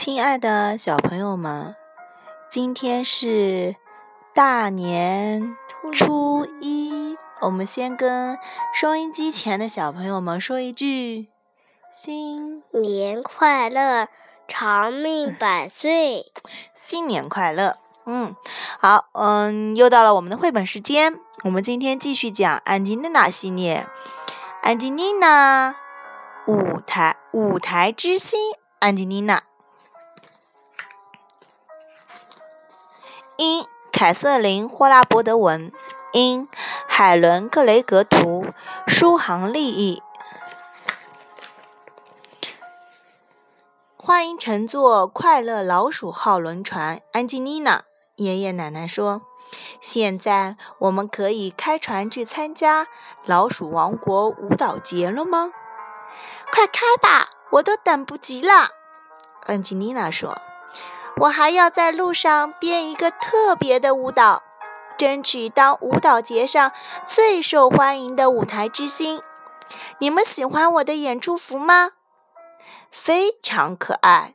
亲爱的小朋友们，今天是大年初一，我们先跟收音机前的小朋友们说一句新年快乐，长命百岁，新年快乐。嗯，好，嗯，又到了我们的绘本时间，我们今天继续讲《安吉丽娜》系列，《安吉丽娜》舞台舞台之星，安吉丽娜。因凯瑟琳·霍拉伯德文，因海伦·克雷格图，书行立意。欢迎乘坐快乐老鼠号轮船，安吉丽娜。爷爷奶奶说：“现在我们可以开船去参加老鼠王国舞蹈节了吗？”快开吧，我都等不及了。安吉丽娜说。我还要在路上编一个特别的舞蹈，争取当舞蹈节上最受欢迎的舞台之星。你们喜欢我的演出服吗？非常可爱，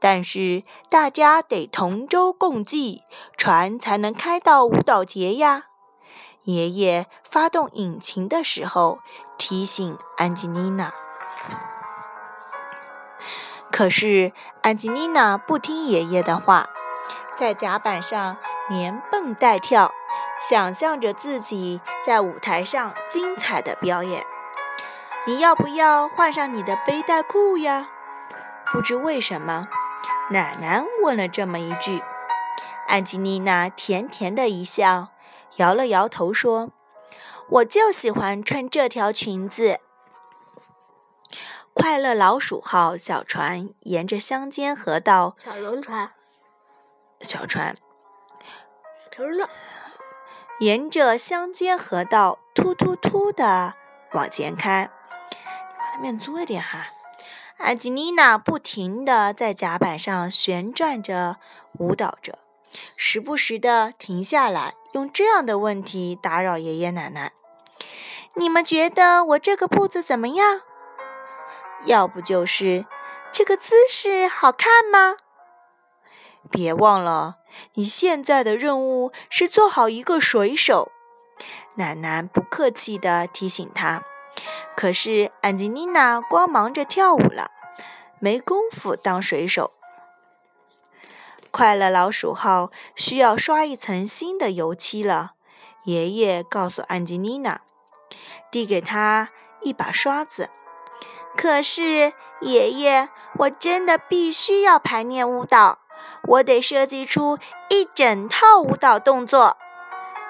但是大家得同舟共济，船才能开到舞蹈节呀。爷爷发动引擎的时候提醒安吉丽娜。可是安吉丽娜不听爷爷的话，在甲板上连蹦带跳，想象着自己在舞台上精彩的表演。你要不要换上你的背带裤呀？不知为什么，奶奶问了这么一句。安吉丽娜甜甜的一笑，摇了摇头说：“我就喜欢穿这条裙子。”快乐老鼠号小船沿着乡间河道，小轮船，小船，小轮船，沿着乡间河道突突突的往前开。往那边坐一点哈。安吉丽娜不停的在甲板上旋转着，舞蹈着，时不时的停下来，用这样的问题打扰爷爷奶奶：“你们觉得我这个步子怎么样？”要不就是这个姿势好看吗？别忘了，你现在的任务是做好一个水手。奶奶不客气地提醒他。可是安吉丽娜光忙着跳舞了，没工夫当水手。快乐老鼠号需要刷一层新的油漆了。爷爷告诉安吉丽娜，递给她一把刷子。可是，爷爷，我真的必须要排练舞蹈，我得设计出一整套舞蹈动作。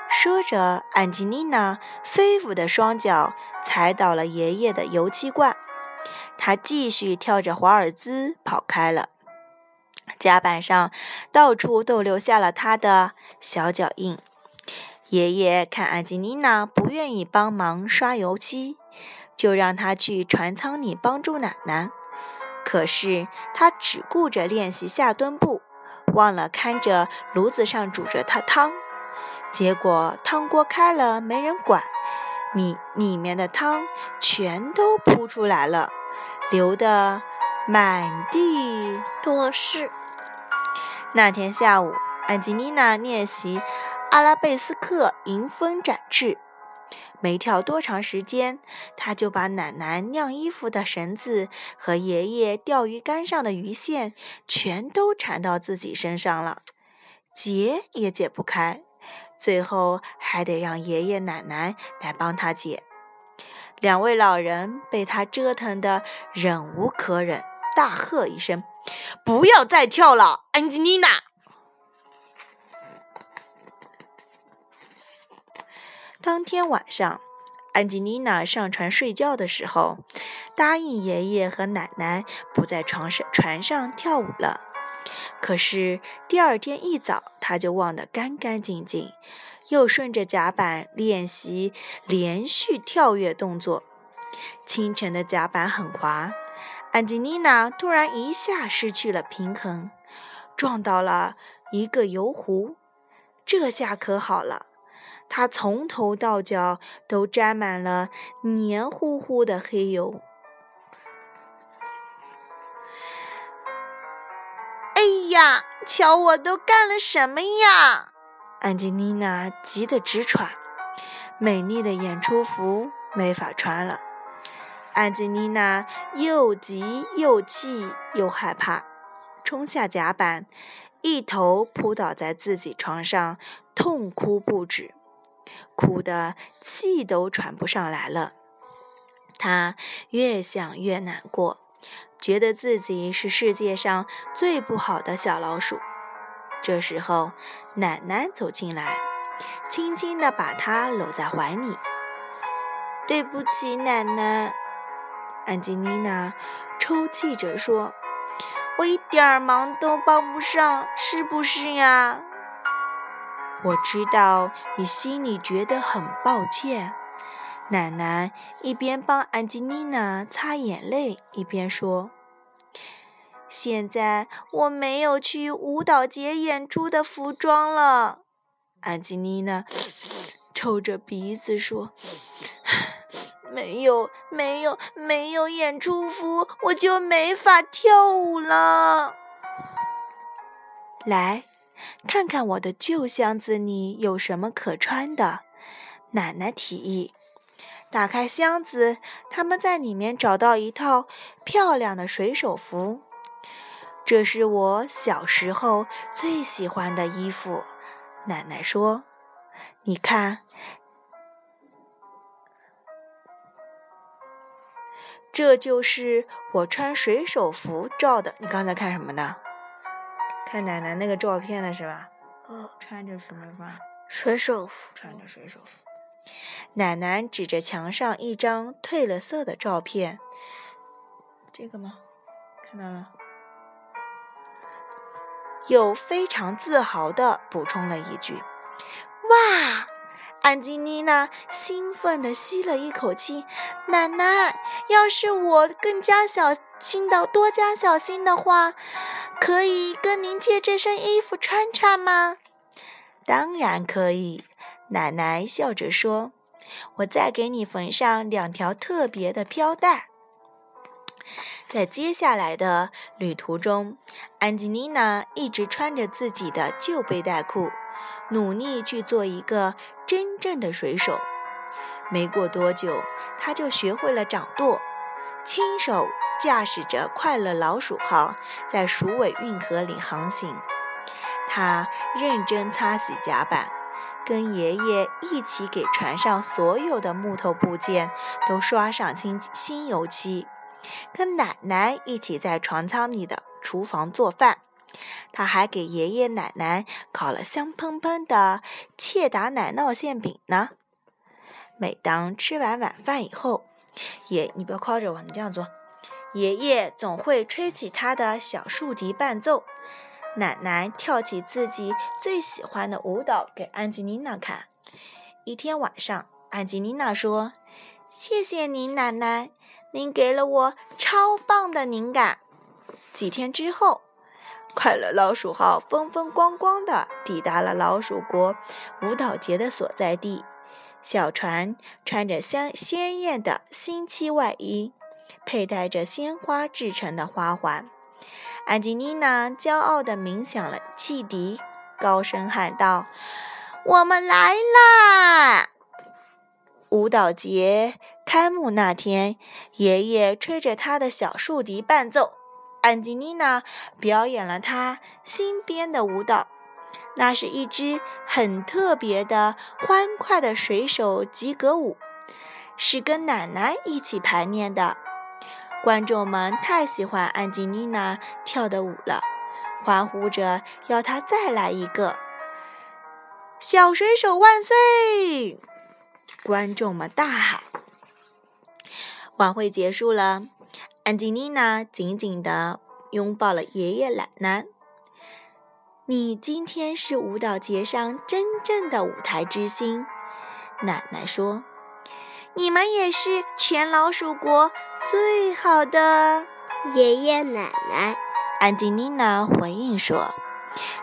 说着，安吉丽娜飞舞的双脚踩倒了爷爷的油漆罐，她继续跳着华尔兹跑开了。甲板上到处都留下了她的小脚印。爷爷看安吉丽娜不愿意帮忙刷油漆。就让他去船舱里帮助奶奶，可是他只顾着练习下蹲步，忘了看着炉子上煮着的汤。结果汤锅开了，没人管，里里面的汤全都扑出来了，流的满地都是。那天下午，安吉丽娜练习阿拉贝斯克迎风展翅。没跳多长时间，他就把奶奶晾衣服的绳子和爷爷钓鱼竿上的鱼线全都缠到自己身上了，解也解不开，最后还得让爷爷奶奶来帮他解。两位老人被他折腾得忍无可忍，大喝一声：“不要再跳了，安吉丽娜！”当天晚上，安吉丽娜上船睡觉的时候，答应爷爷和奶奶不在床上船上跳舞了。可是第二天一早，她就忘得干干净净，又顺着甲板练习连续跳跃动作。清晨的甲板很滑，安吉丽娜突然一下失去了平衡，撞到了一个油壶。这下可好了。他从头到脚都沾满了黏糊糊的黑油。哎呀！瞧我都干了什么呀！安吉丽娜急得直喘，美丽的演出服没法穿了。安吉丽娜又急又气又害怕，冲下甲板，一头扑倒在自己床上，痛哭不止，哭得气都喘不上来了。她越想越难过，觉得自己是世界上最不好的小老鼠。这时候，奶奶走进来，轻轻地把她搂在怀里。“对不起，奶奶。”安吉丽娜抽泣着说，“我一点忙都帮不上，是不是呀？”“我知道你心里觉得很抱歉。”奶奶一边帮安吉丽娜擦眼泪，一边说。现在我没有去舞蹈节演出的服装了，安吉丽娜 抽着鼻子说：“ 没有，没有，没有演出服，我就没法跳舞了。”来，看看我的旧箱子里有什么可穿的，奶奶提议。打开箱子，他们在里面找到一套漂亮的水手服。这是我小时候最喜欢的衣服，奶奶说：“你看，这就是我穿水手服照的。你刚才看什么呢？看奶奶那个照片了是吧？嗯，穿着什么吧？水手服。穿着水手服。奶奶指着墙上一张褪了色的照片，这个吗？看到了。”又非常自豪地补充了一句：“哇！”安吉丽娜兴奋地吸了一口气。“奶奶，要是我更加小心的多加小心的话，可以跟您借这身衣服穿穿吗？”“当然可以。”奶奶笑着说，“我再给你缝上两条特别的飘带。”在接下来的旅途中，安吉丽娜一直穿着自己的旧背带裤，努力去做一个真正的水手。没过多久，她就学会了掌舵，亲手驾驶着快乐老鼠号在鼠尾运河里航行。他认真擦洗甲板，跟爷爷一起给船上所有的木头部件都刷上新新油漆。跟奶奶一起在船舱里的厨房做饭，他还给爷爷奶奶烤了香喷喷的切达奶酪馅饼呢。每当吃完晚饭以后，爷你不要靠着我，你这样做，爷爷总会吹起他的小竖笛伴奏，奶奶跳起自己最喜欢的舞蹈给安吉丽娜看。一天晚上，安吉丽娜说：“谢谢您，奶奶。”您给了我超棒的灵感。几天之后，快乐老鼠号风风光光地抵达了老鼠国舞蹈节的所在地。小船穿着香鲜艳的新漆外衣，佩戴着鲜花制成的花环。安吉丽娜骄傲地鸣响了汽笛，高声喊道：“我们来啦！”舞蹈节开幕那天，爷爷吹着他的小竖笛伴奏，安吉丽娜表演了她新编的舞蹈。那是一支很特别的欢快的水手及格舞，是跟奶奶一起排练的。观众们太喜欢安吉丽娜跳的舞了，欢呼着要她再来一个。小水手万岁！观众们大喊：“晚会结束了，安吉丽娜紧紧地拥抱了爷爷奶奶。你今天是舞蹈节上真正的舞台之星。”奶奶说：“你们也是全老鼠国最好的。”爷爷奶奶，安吉丽娜回应说：“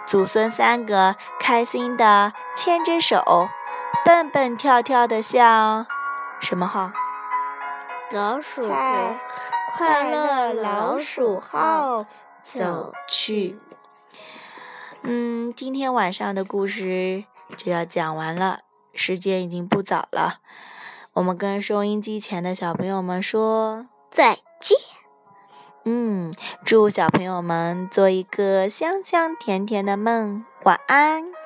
祖孙三个开心地牵着手。”蹦蹦跳跳的，向什么号？老鼠号，快乐老鼠号走去。嗯，今天晚上的故事就要讲完了，时间已经不早了。我们跟收音机前的小朋友们说再见。嗯，祝小朋友们做一个香香甜甜的梦，晚安。